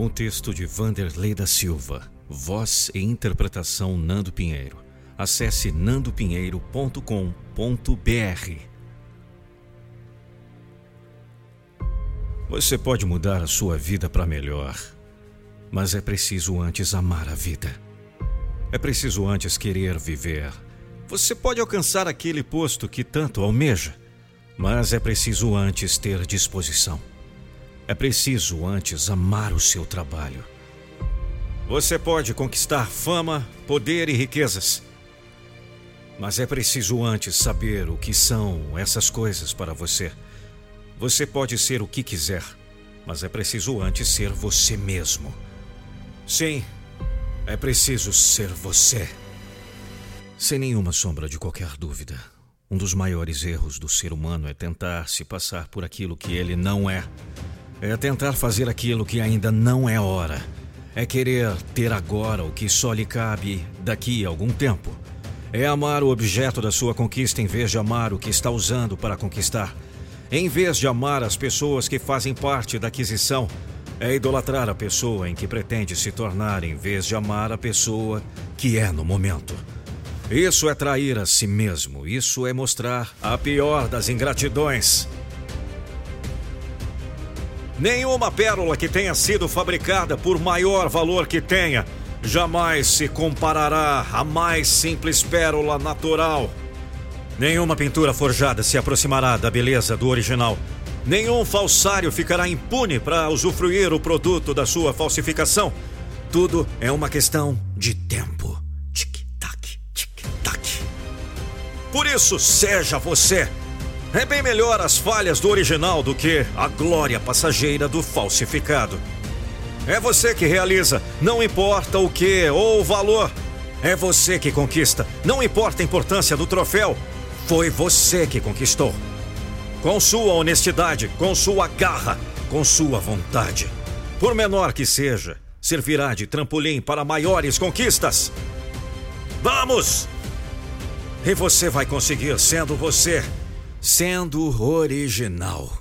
Um texto de Vanderlei da Silva, voz e interpretação Nando Pinheiro. Acesse nandopinheiro.com.br. Você pode mudar a sua vida para melhor, mas é preciso antes amar a vida. É preciso antes querer viver. Você pode alcançar aquele posto que tanto almeja, mas é preciso antes ter disposição. É preciso antes amar o seu trabalho. Você pode conquistar fama, poder e riquezas. Mas é preciso antes saber o que são essas coisas para você. Você pode ser o que quiser, mas é preciso antes ser você mesmo. Sim, é preciso ser você. Sem nenhuma sombra de qualquer dúvida. Um dos maiores erros do ser humano é tentar se passar por aquilo que ele não é. É tentar fazer aquilo que ainda não é hora. É querer ter agora o que só lhe cabe daqui a algum tempo. É amar o objeto da sua conquista em vez de amar o que está usando para conquistar. Em vez de amar as pessoas que fazem parte da aquisição, é idolatrar a pessoa em que pretende se tornar em vez de amar a pessoa que é no momento. Isso é trair a si mesmo, isso é mostrar a pior das ingratidões. Nenhuma pérola que tenha sido fabricada por maior valor que tenha jamais se comparará à mais simples pérola natural. Nenhuma pintura forjada se aproximará da beleza do original. Nenhum falsário ficará impune para usufruir o produto da sua falsificação. Tudo é uma questão de tempo. Por isso, seja você. É bem melhor as falhas do original do que a glória passageira do falsificado. É você que realiza, não importa o que ou o valor. É você que conquista, não importa a importância do troféu. Foi você que conquistou. Com sua honestidade, com sua garra, com sua vontade. Por menor que seja, servirá de trampolim para maiores conquistas. Vamos! E você vai conseguir sendo você, sendo original.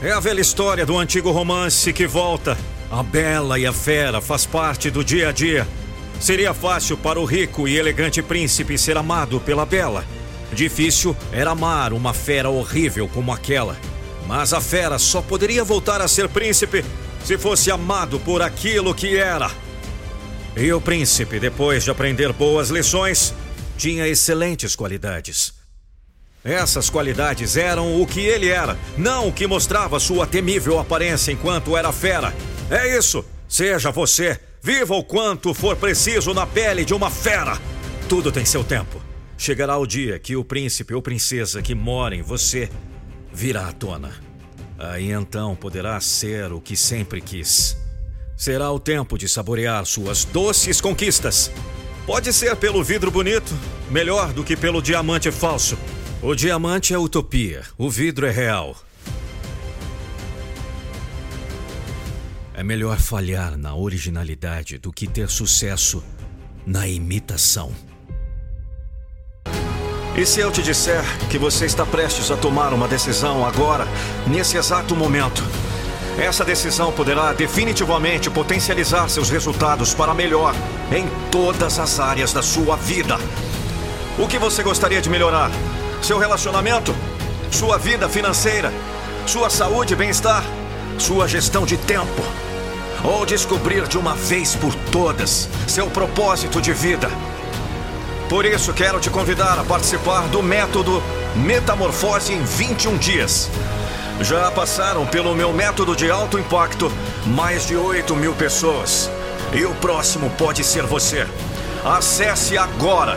É a velha história do antigo romance que volta. A bela e a fera faz parte do dia a dia. Seria fácil para o rico e elegante príncipe ser amado pela bela. Difícil era amar uma fera horrível como aquela. Mas a fera só poderia voltar a ser príncipe se fosse amado por aquilo que era. E o príncipe, depois de aprender boas lições, tinha excelentes qualidades. Essas qualidades eram o que ele era, não o que mostrava sua temível aparência enquanto era fera. É isso! Seja você, viva o quanto for preciso na pele de uma fera. Tudo tem seu tempo. Chegará o dia que o príncipe ou princesa que mora em você virá à tona. Aí então poderá ser o que sempre quis. Será o tempo de saborear suas doces conquistas. Pode ser pelo vidro bonito, melhor do que pelo diamante falso. O diamante é utopia, o vidro é real. É melhor falhar na originalidade do que ter sucesso na imitação. E se eu te disser que você está prestes a tomar uma decisão agora, nesse exato momento? Essa decisão poderá definitivamente potencializar seus resultados para melhor em todas as áreas da sua vida. O que você gostaria de melhorar? Seu relacionamento? Sua vida financeira? Sua saúde e bem-estar? Sua gestão de tempo? Ou descobrir de uma vez por todas seu propósito de vida? Por isso, quero te convidar a participar do método Metamorfose em 21 dias. Já passaram pelo meu método de alto impacto mais de 8 mil pessoas. E o próximo pode ser você. Acesse agora